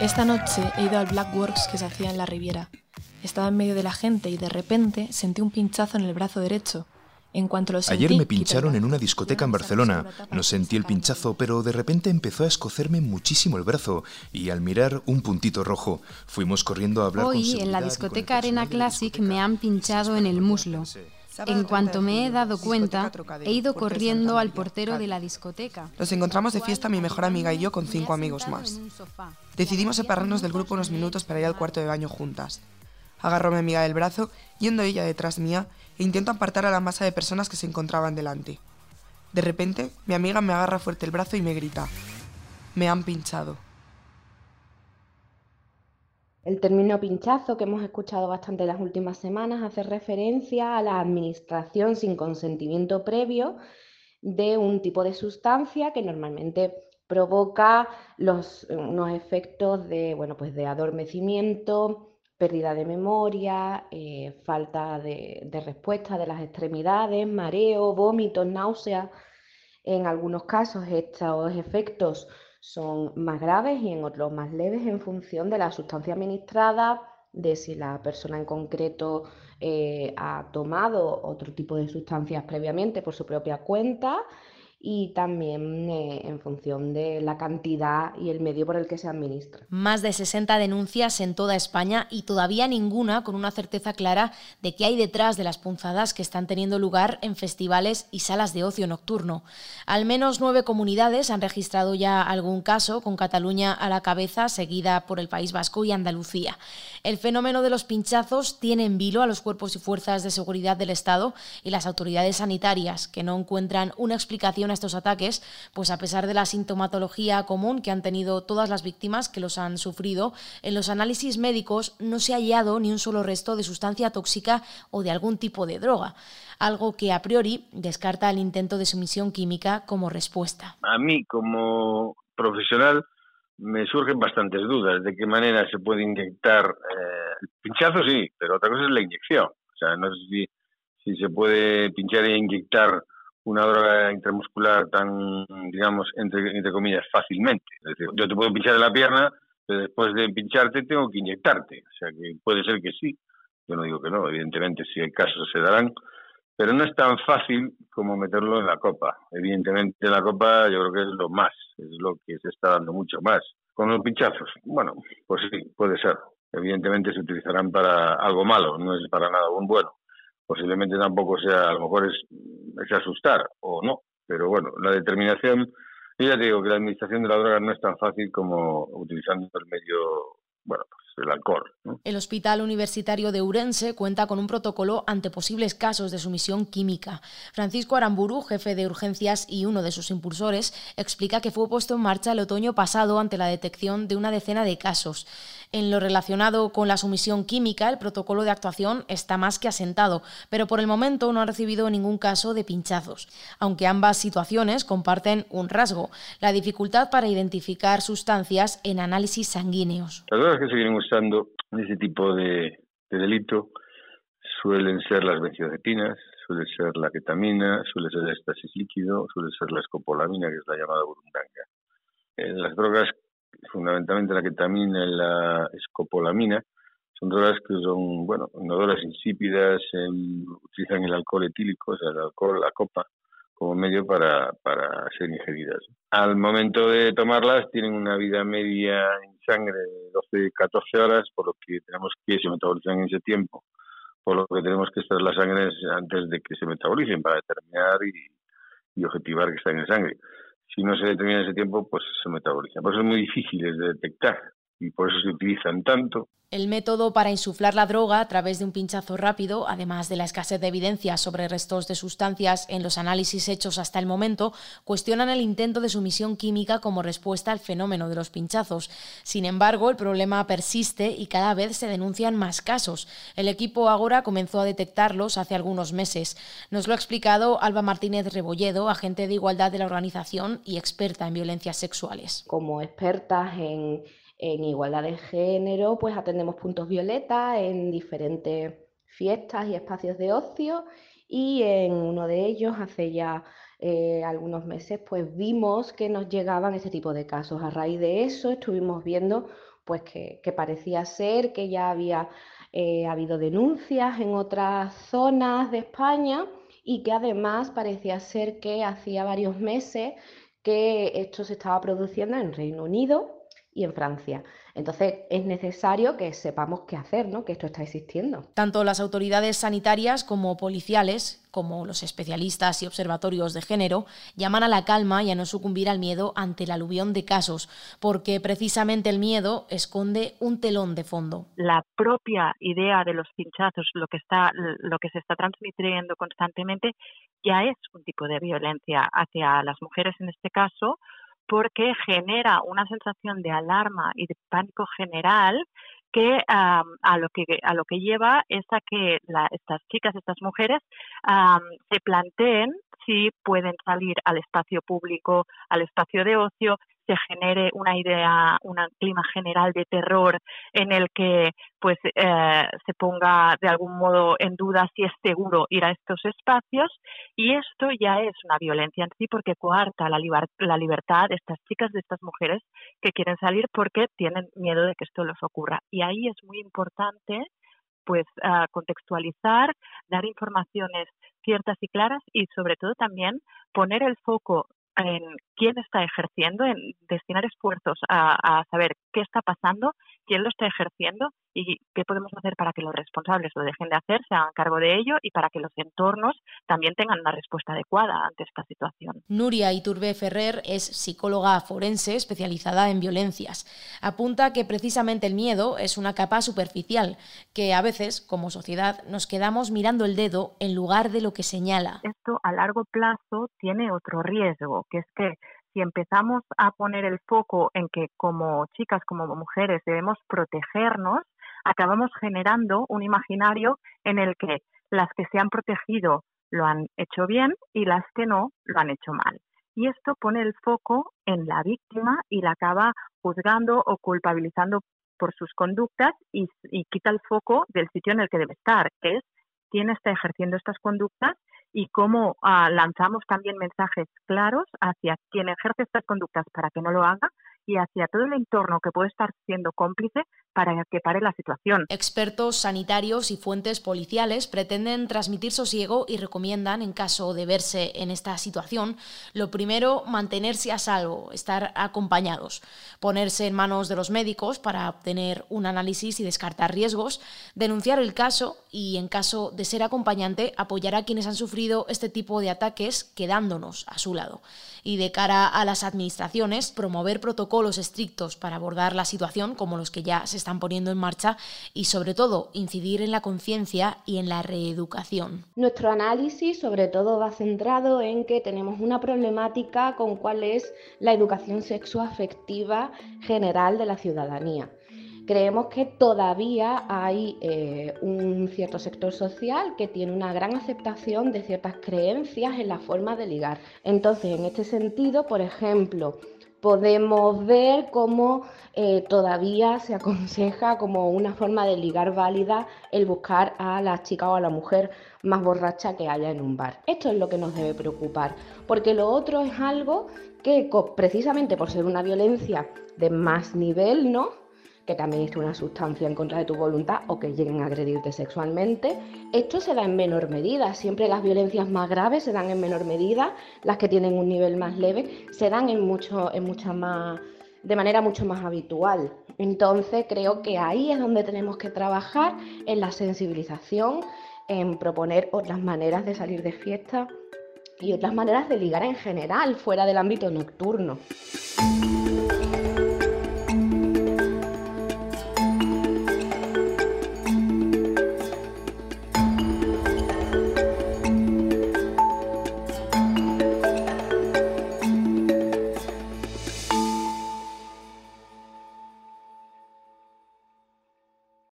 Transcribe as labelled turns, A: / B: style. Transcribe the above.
A: Esta noche he ido al Black Works que se hacía en la Riviera. Estaba en medio de la gente y de repente sentí un pinchazo en el brazo derecho. En cuanto lo sentí,
B: Ayer me pincharon en una discoteca en Barcelona. No sentí el pinchazo, pero de repente empezó a escocerme muchísimo el brazo y al mirar un puntito rojo, fuimos corriendo a hablar con
C: Hoy, en la discoteca Arena Classic,
B: discoteca.
C: me han pinchado en el muslo. En cuanto me he dado cuenta, he ido corriendo al portero de la discoteca.
D: Nos encontramos de fiesta mi mejor amiga y yo con cinco amigos más. Decidimos separarnos del grupo unos minutos para ir al cuarto de baño juntas. Agarró a mi amiga del brazo, yendo ella detrás mía, e intento apartar a la masa de personas que se encontraban delante. De repente, mi amiga me agarra fuerte el brazo y me grita, me han pinchado.
E: El término pinchazo que hemos escuchado bastante en las últimas semanas hace referencia a la administración sin consentimiento previo de un tipo de sustancia que normalmente provoca los, unos efectos de, bueno, pues de adormecimiento, pérdida de memoria, eh, falta de, de respuesta de las extremidades, mareo, vómitos, náuseas. En algunos casos estos efectos son más graves y en otros más leves en función de la sustancia administrada, de si la persona en concreto eh, ha tomado otro tipo de sustancias previamente por su propia cuenta y también eh, en función de la cantidad y el medio por el que se administra.
F: Más de 60 denuncias en toda España y todavía ninguna con una certeza clara de qué hay detrás de las punzadas que están teniendo lugar en festivales y salas de ocio nocturno. Al menos nueve comunidades han registrado ya algún caso, con Cataluña a la cabeza, seguida por el País Vasco y Andalucía. El fenómeno de los pinchazos tiene en vilo a los cuerpos y fuerzas de seguridad del Estado y las autoridades sanitarias, que no encuentran una explicación estos ataques, pues a pesar de la sintomatología común que han tenido todas las víctimas que los han sufrido, en los análisis médicos no se ha hallado ni un solo resto de sustancia tóxica o de algún tipo de droga, algo que a priori descarta el intento de sumisión química como respuesta.
G: A mí, como profesional, me surgen bastantes dudas de qué manera se puede inyectar. Eh, pinchazo sí, pero otra cosa es la inyección. O sea, no sé si, si se puede pinchar e inyectar una droga intramuscular tan, digamos, entre, entre comillas, fácilmente. Es decir, yo te puedo pinchar en la pierna, pero después de pincharte tengo que inyectarte. O sea, que puede ser que sí. Yo no digo que no, evidentemente, si hay casos se darán, pero no es tan fácil como meterlo en la copa. Evidentemente, la copa yo creo que es lo más, es lo que se está dando mucho más. Con los pinchazos, bueno, pues sí, puede ser. Evidentemente se utilizarán para algo malo, no es para nada un bueno posiblemente tampoco sea, a lo mejor es, es asustar o no, pero bueno, la determinación, yo ya te digo que la administración de la droga no es tan fácil como utilizando el medio, bueno, pues el alcohol.
F: El Hospital Universitario de Urense cuenta con un protocolo ante posibles casos de sumisión química. Francisco Aramburu, jefe de urgencias y uno de sus impulsores, explica que fue puesto en marcha el otoño pasado ante la detección de una decena de casos. En lo relacionado con la sumisión química, el protocolo de actuación está más que asentado, pero por el momento no ha recibido ningún caso de pinchazos, aunque ambas situaciones comparten un rasgo, la dificultad para identificar sustancias en análisis sanguíneos.
G: Las drogas que se vienen usando en ese tipo de, de delito suelen ser las benzodiazepinas, suele ser la ketamina, suele ser el éxtasis líquido, suele ser la escopolamina, que es la llamada burundanga. En las drogas fundamentalmente la ketamina y la escopolamina, son drogas que son, bueno, inodoras insípidas, eh, utilizan el alcohol etílico, o sea, el alcohol, la copa, como medio para, para ser ingeridas. Al momento de tomarlas tienen una vida media en sangre de 12-14 horas, por lo que tenemos que se metabolizan en ese tiempo, por lo que tenemos que estar las sangres antes de que se metabolicen para determinar y, y objetivar que están en sangre si no se determina ese tiempo, pues se metaboliza. Por eso es muy difícil de detectar y por eso se utilizan tanto.
F: El método para insuflar la droga a través de un pinchazo rápido, además de la escasez de evidencia sobre restos de sustancias en los análisis hechos hasta el momento, cuestionan el intento de sumisión química como respuesta al fenómeno de los pinchazos. Sin embargo, el problema persiste y cada vez se denuncian más casos. El equipo Agora comenzó a detectarlos hace algunos meses. Nos lo ha explicado Alba Martínez Rebolledo, agente de igualdad de la organización y experta en violencias sexuales.
E: Como expertas en en igualdad de género, pues atendemos puntos violeta en diferentes fiestas y espacios de ocio y en uno de ellos hace ya eh, algunos meses pues vimos que nos llegaban ese tipo de casos. A raíz de eso estuvimos viendo pues que, parecía ser que ya había eh, habido denuncias en otras zonas de España y que además parecía ser que hacía varios meses que esto se estaba produciendo en Reino Unido y en Francia. Entonces es necesario que sepamos qué hacer, ¿no? que esto está existiendo.
F: Tanto las autoridades sanitarias como policiales, como los especialistas y observatorios de género, llaman a la calma y a no sucumbir al miedo ante el aluvión de casos, porque precisamente el miedo esconde un telón de fondo.
H: La propia idea de los pinchazos, lo que, está, lo que se está transmitiendo constantemente, ya es un tipo de violencia hacia las mujeres en este caso, porque genera una sensación de alarma y de pánico general que a lo que a lo que lleva es a que estas chicas, estas mujeres se planteen si pueden salir al espacio público, al espacio de ocio, se genere una idea, un clima general de terror en el que pues eh, se ponga de algún modo en duda si es seguro ir a estos espacios y esto ya es una violencia en sí porque coarta la, la libertad de estas chicas, de estas mujeres que quieren salir porque tienen miedo de que esto les ocurra. Y ahí es muy importante pues contextualizar, dar informaciones ciertas y claras y sobre todo también poner el foco en quién está ejerciendo, en destinar esfuerzos a, a, saber qué está pasando, quién lo está ejerciendo y qué podemos hacer para que los responsables lo dejen de hacer, se hagan cargo de ello y para que los entornos también tengan una respuesta adecuada ante esta situación.
F: Nuria Iturbe Ferrer es psicóloga forense especializada en violencias. Apunta que precisamente el miedo es una capa superficial, que a veces, como sociedad, nos quedamos mirando el dedo en lugar de lo que señala.
H: Esto a largo plazo tiene otro riesgo, que es que si empezamos a poner el foco en que como chicas, como mujeres debemos protegernos, acabamos generando un imaginario en el que las que se han protegido lo han hecho bien y las que no lo han hecho mal. Y esto pone el foco en la víctima y la acaba juzgando o culpabilizando por sus conductas y, quita el foco del sitio en el que debe estar, que es quién está ejerciendo estas conductas y cómo ah, lanzamos también mensajes claros hacia quien ejerce estas conductas para que no lo haga y hacia todo el entorno que puede estar siendo cómplice para que pare la situación.
F: Expertos sanitarios y fuentes policiales pretenden transmitir sosiego y recomiendan, en caso de verse en esta situación, lo primero, mantenerse a salvo, estar acompañados, ponerse en manos de los médicos para obtener un análisis y descartar riesgos, denunciar el caso y, en caso de ser acompañante, apoyar a quienes han sufrido este tipo de ataques quedándonos a su lado. Y de cara a las administraciones, promover protocolos estrictos para abordar la situación, como los que ya se están poniendo en marcha y sobre todo incidir en la conciencia y en la reeducación.
E: Nuestro análisis sobre todo va centrado en que tenemos una problemática con cuál es la educación sexoafectiva general de la ciudadanía. Creemos que todavía hay eh, un cierto sector social que tiene una gran aceptación de ciertas creencias en la forma de ligar. Entonces, en este sentido, por ejemplo, podemos ver cómo eh, todavía se aconseja como una forma de ligar válida el buscar a la chica o a la mujer más borracha que haya en un bar. Esto es lo que nos debe preocupar, porque lo otro es algo que precisamente por ser una violencia de más nivel, ¿no? Que también es una sustancia en contra de tu voluntad o que lleguen a agredirte sexualmente. Esto se da en menor medida, siempre las violencias más graves se dan en menor medida, las que tienen un nivel más leve se dan en mucho, en mucha más, de manera mucho más habitual. Entonces creo que ahí es donde tenemos que trabajar en la sensibilización, en proponer otras maneras de salir de fiesta y otras maneras de ligar en general fuera del ámbito nocturno.